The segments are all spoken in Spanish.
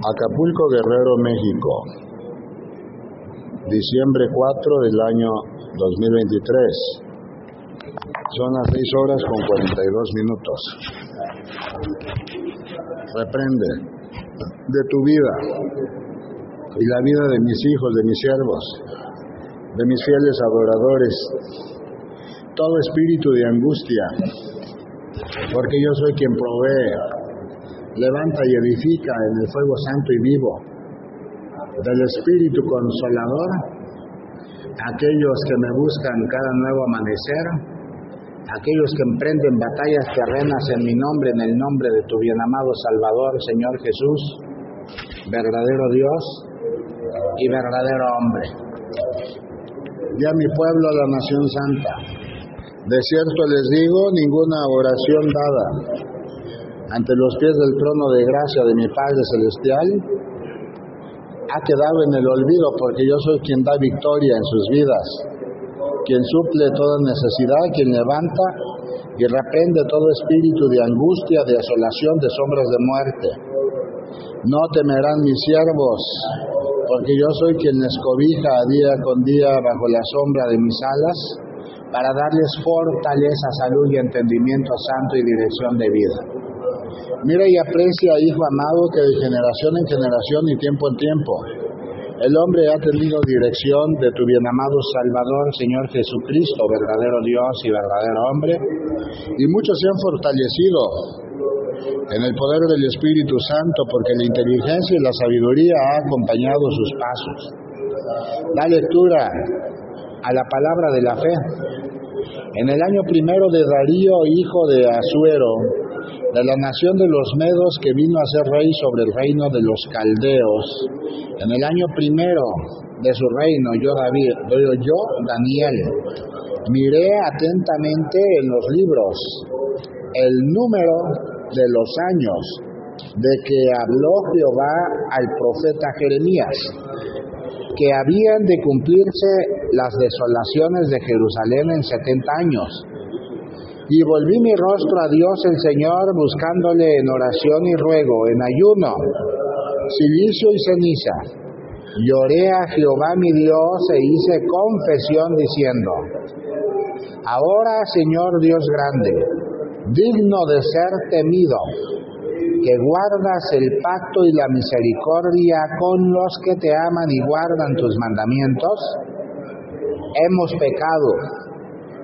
Acapulco Guerrero, México. Diciembre 4 del año 2023. Son las 6 horas con 42 minutos. Reprende de tu vida y la vida de mis hijos, de mis siervos, de mis fieles adoradores, todo espíritu de angustia, porque yo soy quien provee levanta y edifica en el fuego santo y vivo del Espíritu Consolador aquellos que me buscan cada nuevo amanecer, aquellos que emprenden batallas terrenas en mi nombre, en el nombre de tu bienamado Salvador, Señor Jesús, verdadero Dios y verdadero hombre. Ya mi pueblo, la nación santa, de cierto les digo, ninguna oración dada ante los pies del trono de gracia de mi Padre Celestial, ha quedado en el olvido porque yo soy quien da victoria en sus vidas, quien suple toda necesidad, quien levanta y reprende todo espíritu de angustia, de asolación, de sombras de muerte. No temerán mis siervos, porque yo soy quien les cobija día con día bajo la sombra de mis alas, para darles fortaleza, salud y entendimiento santo y dirección de vida. Mira y aprecia, hijo amado, que de generación en generación y tiempo en tiempo, el hombre ha tenido dirección de tu bienamado Salvador, Señor Jesucristo, verdadero Dios y verdadero hombre, y muchos se han fortalecido en el poder del Espíritu Santo, porque la inteligencia y la sabiduría ha acompañado sus pasos. Da lectura a la palabra de la fe. En el año primero de Darío, hijo de Azuero, de la nación de los Medos que vino a ser rey sobre el reino de los Caldeos. En el año primero de su reino, yo, David, yo Daniel, miré atentamente en los libros el número de los años de que habló Jehová al profeta Jeremías, que habían de cumplirse las desolaciones de Jerusalén en 70 años y volví mi rostro a Dios el Señor buscándole en oración y ruego, en ayuno, silicio y ceniza. Lloré a Jehová mi Dios e hice confesión diciendo, Ahora Señor Dios grande, digno de ser temido, que guardas el pacto y la misericordia con los que te aman y guardan tus mandamientos, hemos pecado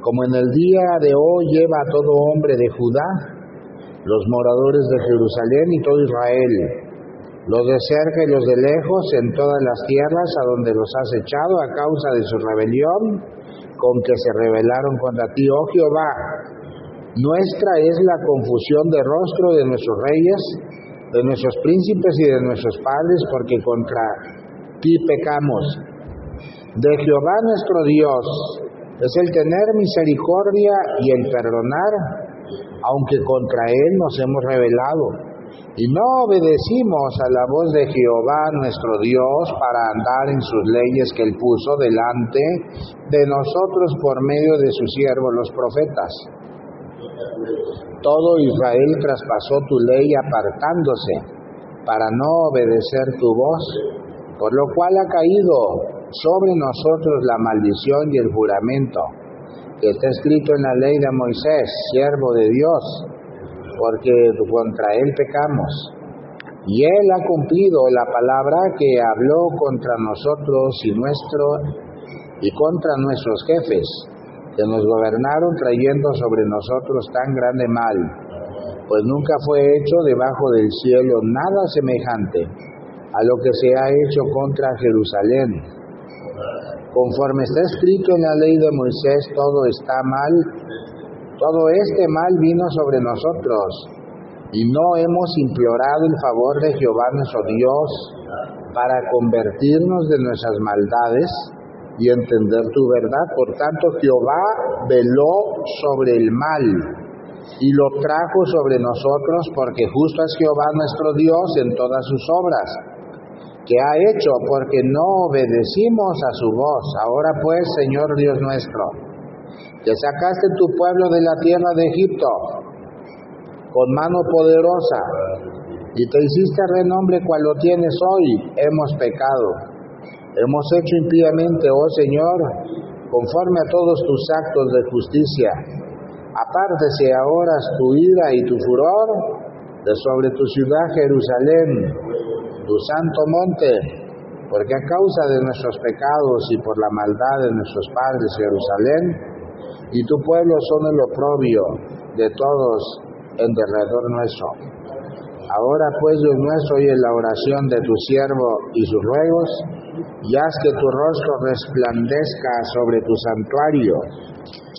como en el día de hoy lleva a todo hombre de Judá, los moradores de Jerusalén y todo Israel, los de cerca y los de lejos, en todas las tierras a donde los has echado a causa de su rebelión, con que se rebelaron contra ti, oh Jehová. Nuestra es la confusión de rostro de nuestros reyes, de nuestros príncipes y de nuestros padres, porque contra ti pecamos. De Jehová nuestro Dios es el tener misericordia y el perdonar, aunque contra Él nos hemos rebelado. Y no obedecimos a la voz de Jehová nuestro Dios para andar en sus leyes que Él puso delante de nosotros por medio de sus siervos los profetas. Todo Israel traspasó tu ley apartándose para no obedecer tu voz, por lo cual ha caído sobre nosotros la maldición y el juramento que está escrito en la ley de Moisés, siervo de Dios, porque contra él pecamos. Y él ha cumplido la palabra que habló contra nosotros y nuestro y contra nuestros jefes, que nos gobernaron trayendo sobre nosotros tan grande mal, pues nunca fue hecho debajo del cielo nada semejante a lo que se ha hecho contra Jerusalén Conforme está escrito en la ley de Moisés, todo está mal, todo este mal vino sobre nosotros, y no hemos implorado el favor de Jehová nuestro Dios, para convertirnos de nuestras maldades y entender tu verdad. Por tanto, Jehová veló sobre el mal y lo trajo sobre nosotros porque justo es Jehová nuestro Dios en todas sus obras que ha hecho porque no obedecimos a su voz. Ahora pues, Señor Dios nuestro, que sacaste tu pueblo de la tierra de Egipto con mano poderosa y te hiciste renombre cual lo tienes hoy, hemos pecado. Hemos hecho impíamente, oh Señor, conforme a todos tus actos de justicia. Apártese ahora tu ira y tu furor de sobre tu ciudad Jerusalén, tu santo monte, porque a causa de nuestros pecados y por la maldad de nuestros padres Jerusalén y tu pueblo son el oprobio de todos en derredor nuestro. Ahora pues, Dios nuestro, oye la oración de tu siervo y sus ruegos, y haz que tu rostro resplandezca sobre tu santuario,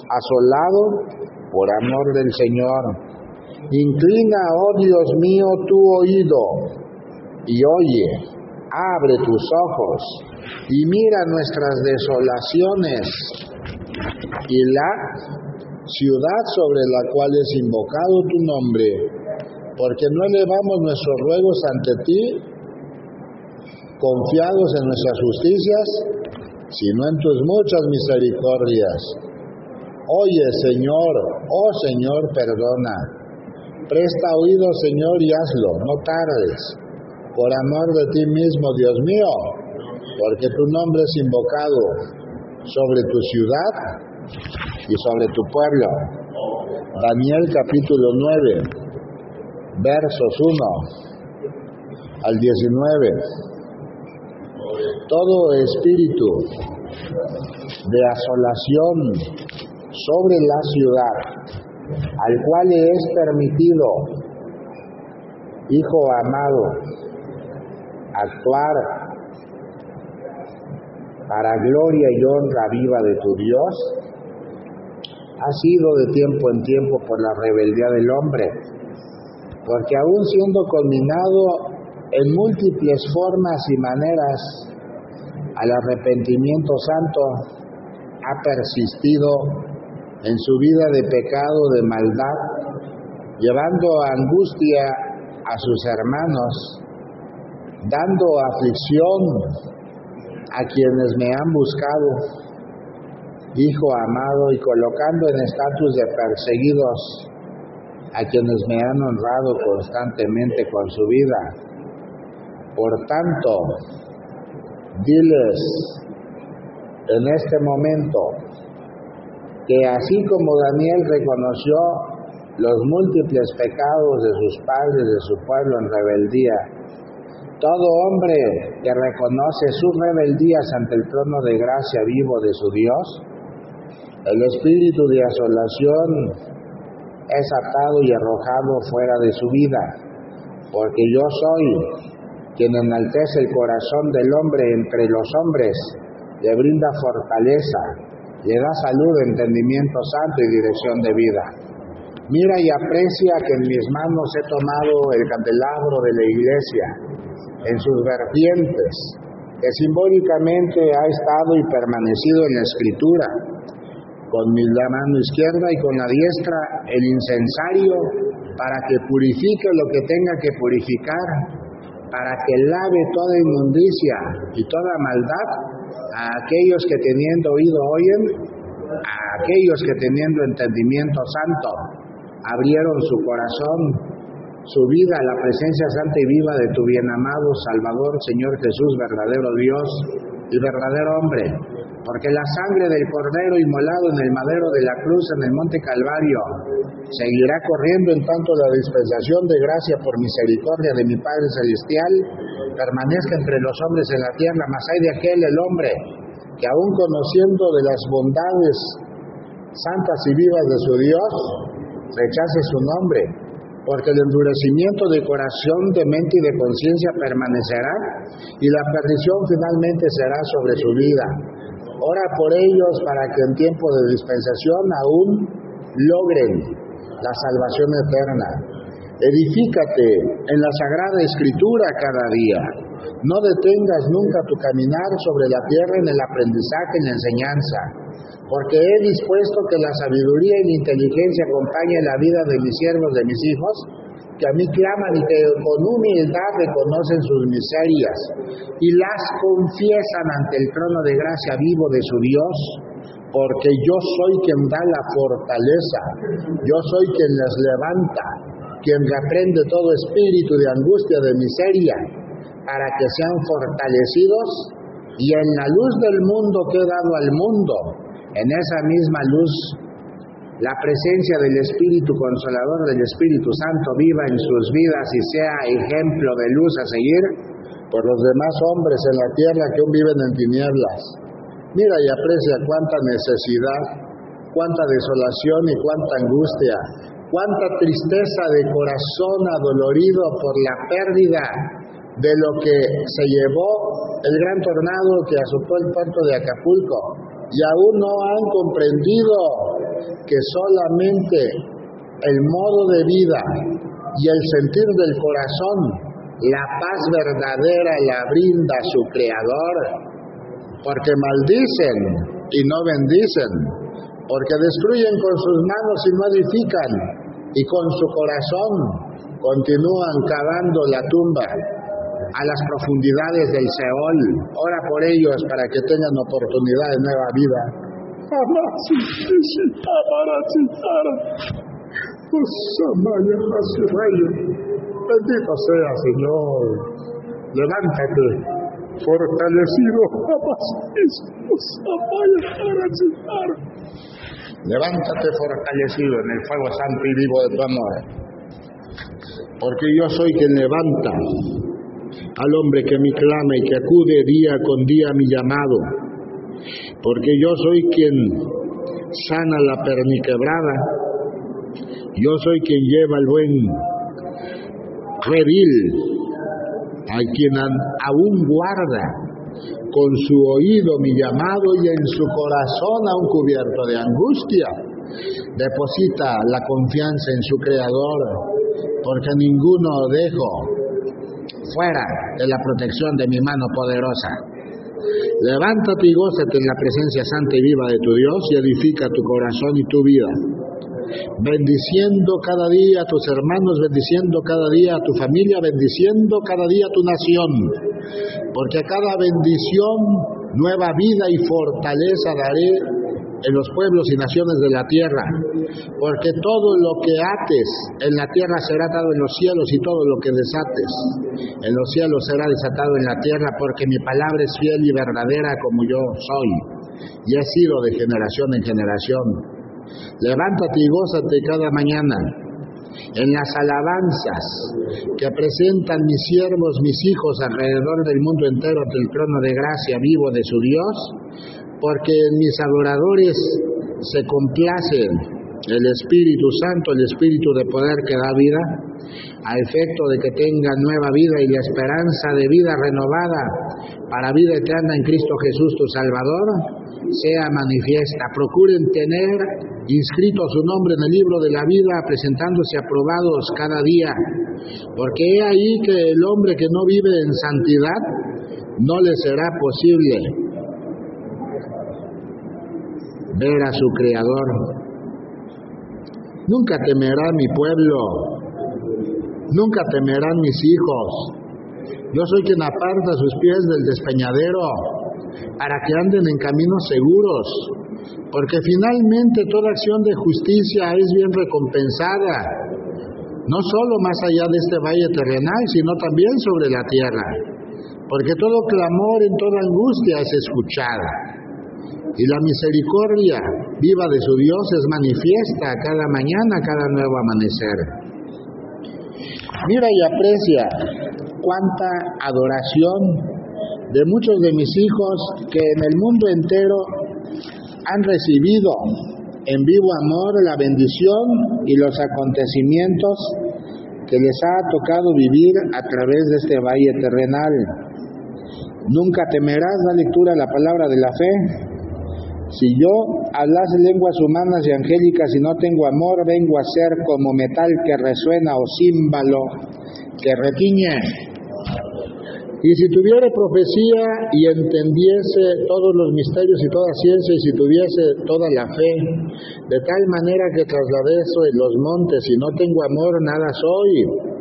asolado por amor del Señor. Inclina, oh Dios mío, tu oído y oye, abre tus ojos y mira nuestras desolaciones y la ciudad sobre la cual es invocado tu nombre, porque no elevamos nuestros ruegos ante ti confiados en nuestras justicias, sino en tus muchas misericordias. Oye, Señor, oh Señor, perdona. Presta oído, Señor, y hazlo, no tardes. Por amor de ti mismo, Dios mío, porque tu nombre es invocado sobre tu ciudad y sobre tu pueblo. Daniel capítulo 9, versos 1 al 19 todo espíritu de asolación sobre la ciudad, al cual es permitido, Hijo amado, actuar para gloria y honra viva de tu Dios, ha sido de tiempo en tiempo por la rebeldía del hombre, porque aún siendo culminado en múltiples formas y maneras al arrepentimiento santo, ha persistido en su vida de pecado, de maldad, llevando angustia a sus hermanos, dando aflicción a quienes me han buscado, Hijo amado, y colocando en estatus de perseguidos a quienes me han honrado constantemente con su vida. Por tanto, diles en este momento que así como Daniel reconoció los múltiples pecados de sus padres, de su pueblo en rebeldía, todo hombre que reconoce sus rebeldías ante el trono de gracia vivo de su Dios, el espíritu de asolación es atado y arrojado fuera de su vida, porque yo soy quien enaltece el corazón del hombre entre los hombres, le brinda fortaleza, le da salud, entendimiento santo y dirección de vida. Mira y aprecia que en mis manos he tomado el candelabro de la iglesia, en sus vertientes, que simbólicamente ha estado y permanecido en la escritura, con mi mano izquierda y con la diestra el incensario para que purifique lo que tenga que purificar para que lave toda inmundicia y toda maldad a aquellos que teniendo oído oyen, a aquellos que teniendo entendimiento santo abrieron su corazón, su vida a la presencia santa y viva de tu bien amado Salvador, Señor Jesús, verdadero Dios y verdadero hombre, porque la sangre del Cordero inmolado en el madero de la cruz en el monte Calvario seguirá corriendo en tanto la dispensación de gracia por misericordia de mi Padre Celestial permanezca entre los hombres en la tierra, más hay de aquel el hombre que aún conociendo de las bondades santas y vivas de su Dios, rechace su nombre, porque el endurecimiento de corazón, de mente y de conciencia permanecerá y la perdición finalmente será sobre su vida. Ora por ellos para que en tiempo de dispensación aún logren la salvación eterna. Edifícate en la Sagrada Escritura cada día No detengas nunca tu caminar sobre la tierra en el aprendizaje, en la enseñanza, porque he dispuesto que la sabiduría y la inteligencia acompañen la vida de mis siervos, de mis hijos, que a mí claman y que con humildad reconocen sus miserias y las confiesan ante el trono de gracia vivo de su Dios, porque yo soy quien da la fortaleza, yo soy quien les levanta, quien reprende todo espíritu de angustia, de miseria, para que sean fortalecidos y en la luz del mundo que he dado al mundo, en esa misma luz, la presencia del Espíritu Consolador del Espíritu Santo viva en sus vidas y sea ejemplo de luz a seguir por los demás hombres en la tierra que aún viven en tinieblas. Mira y aprecia cuánta necesidad, cuánta desolación y cuánta angustia, cuánta tristeza de corazón adolorido por la pérdida de lo que se llevó el gran tornado que azotó el puerto de Acapulco. Y aún no han comprendido que solamente el modo de vida y el sentir del corazón, la paz verdadera la brinda su Creador, porque maldicen y no bendicen, porque destruyen con sus manos y no edifican, y con su corazón continúan cavando la tumba a las profundidades del Seol. Ora por ellos para que tengan oportunidad de nueva vida. Bendito sea, Señor. Levántate, fortalecido. Levántate fortalecido en el fuego santo y vivo de tu amor. Porque yo soy quien levanta al hombre que me clama y que acude día con día a mi llamado. Porque yo soy quien sana la perniquebrada. Yo soy quien lleva el buen redil, a quien aún guarda con su oído mi llamado y en su corazón aún cubierto de angustia. Deposita la confianza en su Creador, porque ninguno dejo fuera de la protección de mi mano poderosa. Levántate y gózate en la presencia santa y viva de tu Dios y edifica tu corazón y tu vida. Bendiciendo cada día a tus hermanos, bendiciendo cada día a tu familia, bendiciendo cada día a tu nación. Porque a cada bendición, nueva vida y fortaleza daré en los pueblos y naciones de la tierra, porque todo lo que ates en la tierra será atado en los cielos y todo lo que desates en los cielos será desatado en la tierra, porque mi palabra es fiel y verdadera como yo soy, y he sido de generación en generación. Levántate y gózate cada mañana en las alabanzas que presentan mis siervos, mis hijos alrededor del mundo entero ante el trono de gracia vivo de su Dios, porque en mis adoradores se complace el Espíritu Santo, el Espíritu de poder que da vida, a efecto de que tengan nueva vida y la esperanza de vida renovada para vida eterna en Cristo Jesús tu Salvador, sea manifiesta. Procuren tener inscrito su nombre en el libro de la vida, presentándose aprobados cada día, porque he ahí que el hombre que no vive en santidad no le será posible ver a su Creador. Nunca temerá mi pueblo, nunca temerán mis hijos. Yo soy quien aparta sus pies del despeñadero para que anden en caminos seguros, porque finalmente toda acción de justicia es bien recompensada, no solo más allá de este valle terrenal, sino también sobre la tierra, porque todo clamor en toda angustia es escuchada y la misericordia viva de su Dios es manifiesta cada mañana, cada nuevo amanecer. Mira y aprecia cuánta adoración de muchos de mis hijos que en el mundo entero han recibido en vivo amor la bendición y los acontecimientos que les ha tocado vivir a través de este valle terrenal. Nunca temerás, la lectura la palabra de la fe, si yo hablase lenguas humanas y angélicas y no tengo amor, vengo a ser como metal que resuena o címbalo que retiñe. Y si tuviera profecía y entendiese todos los misterios y toda ciencia, y si tuviese toda la fe, de tal manera que trasladaso en los montes, y no tengo amor, nada soy.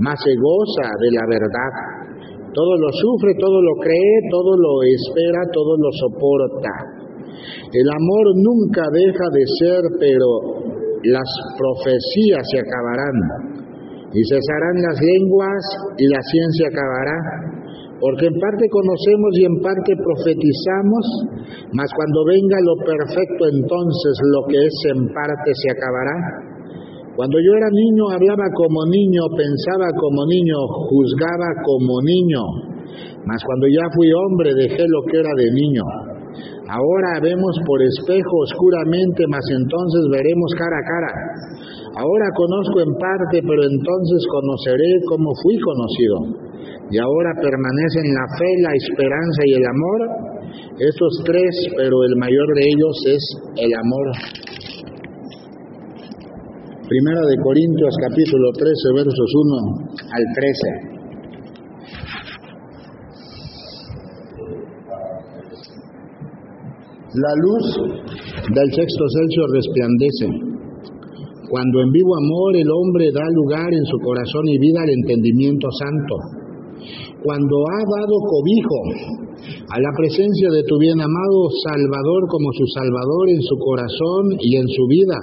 mas se goza de la verdad. Todo lo sufre, todo lo cree, todo lo espera, todo lo soporta. El amor nunca deja de ser, pero las profecías se acabarán y cesarán las lenguas y la ciencia acabará, porque en parte conocemos y en parte profetizamos, mas cuando venga lo perfecto entonces lo que es en parte se acabará. Cuando yo era niño hablaba como niño, pensaba como niño, juzgaba como niño, mas cuando ya fui hombre dejé lo que era de niño. Ahora vemos por espejo oscuramente, mas entonces veremos cara a cara. Ahora conozco en parte, pero entonces conoceré como fui conocido. Y ahora permanecen la fe, la esperanza y el amor. Estos tres, pero el mayor de ellos es el amor. Primera de Corintios capítulo 13 versos 1 al 13. La luz del sexto Celsius resplandece. Cuando en vivo amor el hombre da lugar en su corazón y vida al entendimiento santo. Cuando ha dado cobijo a la presencia de tu bien amado Salvador como su Salvador en su corazón y en su vida.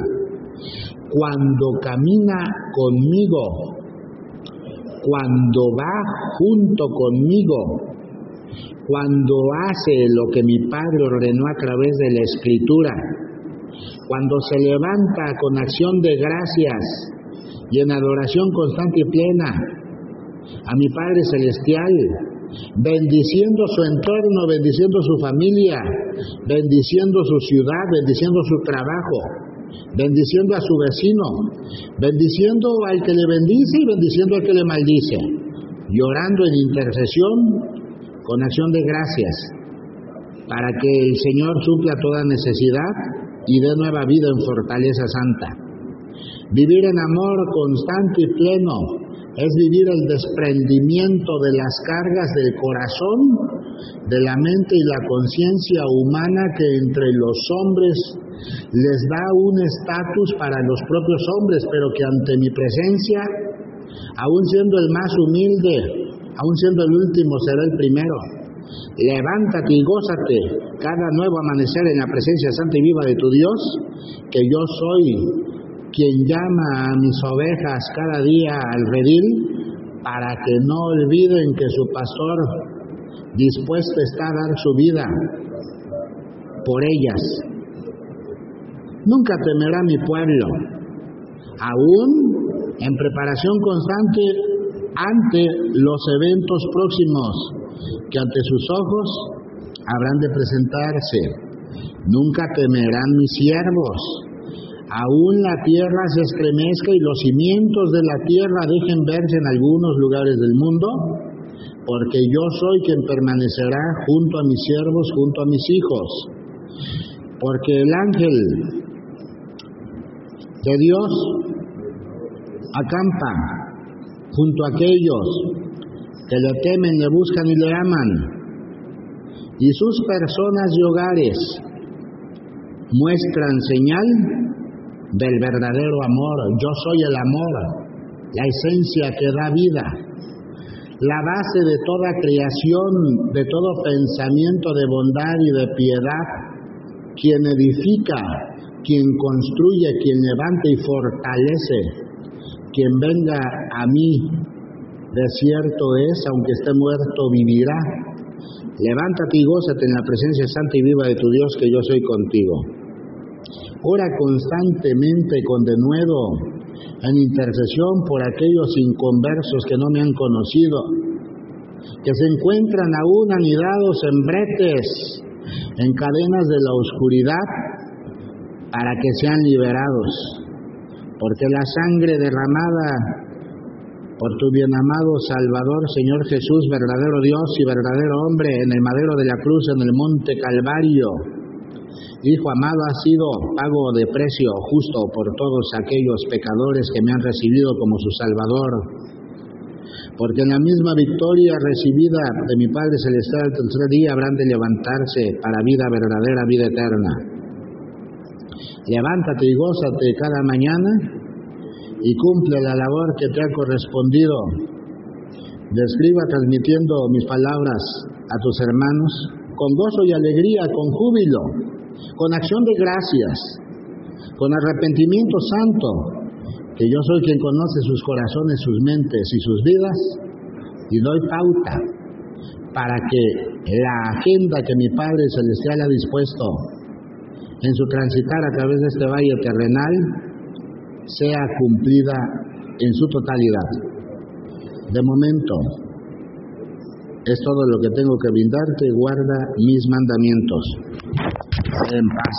Cuando camina conmigo. Cuando va junto conmigo cuando hace lo que mi Padre ordenó a través de la Escritura, cuando se levanta con acción de gracias y en adoración constante y plena a mi Padre Celestial, bendiciendo su entorno, bendiciendo su familia, bendiciendo su ciudad, bendiciendo su trabajo, bendiciendo a su vecino, bendiciendo al que le bendice y bendiciendo al que le maldice, llorando en intercesión con acción de gracias, para que el Señor supla toda necesidad y dé nueva vida en fortaleza santa. Vivir en amor constante y pleno es vivir el desprendimiento de las cargas del corazón, de la mente y la conciencia humana que entre los hombres les da un estatus para los propios hombres, pero que ante mi presencia, aun siendo el más humilde, aun siendo el último, será el primero. Levántate y gózate cada nuevo amanecer en la presencia santa y viva de tu Dios, que yo soy quien llama a mis ovejas cada día al redil, para que no olviden que su pastor dispuesto está a dar su vida por ellas. Nunca temerá mi pueblo, aún en preparación constante ante los eventos próximos que ante sus ojos habrán de presentarse. Nunca temerán mis siervos. Aún la tierra se estremezca y los cimientos de la tierra dejen verse en algunos lugares del mundo, porque yo soy quien permanecerá junto a mis siervos, junto a mis hijos. Porque el ángel de Dios acampa junto a aquellos que le temen, le buscan y le aman. Y sus personas y hogares muestran señal del verdadero amor. Yo soy el amor, la esencia que da vida, la base de toda creación, de todo pensamiento de bondad y de piedad, quien edifica, quien construye, quien levanta y fortalece quien venga a mí, de cierto es, aunque esté muerto, vivirá. Levántate y gózate en la presencia santa y viva de tu Dios, que yo soy contigo. Ora constantemente con denuedo en intercesión por aquellos inconversos que no me han conocido, que se encuentran aún anidados en bretes, en cadenas de la oscuridad, para que sean liberados. Porque la sangre derramada por tu bien amado Salvador, Señor Jesús, verdadero Dios y verdadero hombre, en el madero de la cruz, en el monte Calvario, Hijo amado, ha sido pago de precio justo por todos aquellos pecadores que me han recibido como su Salvador. Porque en la misma victoria recibida de mi Padre Celestial el tercer día habrán de levantarse para vida verdadera, vida eterna. Levántate y gózate cada mañana y cumple la labor que te ha correspondido. Describa transmitiendo mis palabras a tus hermanos con gozo y alegría, con júbilo, con acción de gracias, con arrepentimiento santo, que yo soy quien conoce sus corazones, sus mentes y sus vidas, y doy pauta para que la agenda que mi Padre Celestial ha dispuesto en su transitar a través de este valle terrenal sea cumplida en su totalidad. De momento, es todo lo que tengo que brindarte, guarda mis mandamientos en paz.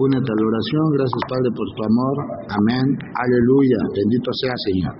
Únete a la oración. Gracias, Padre, por tu amor. Amén. Aleluya. Bendito sea, Señor.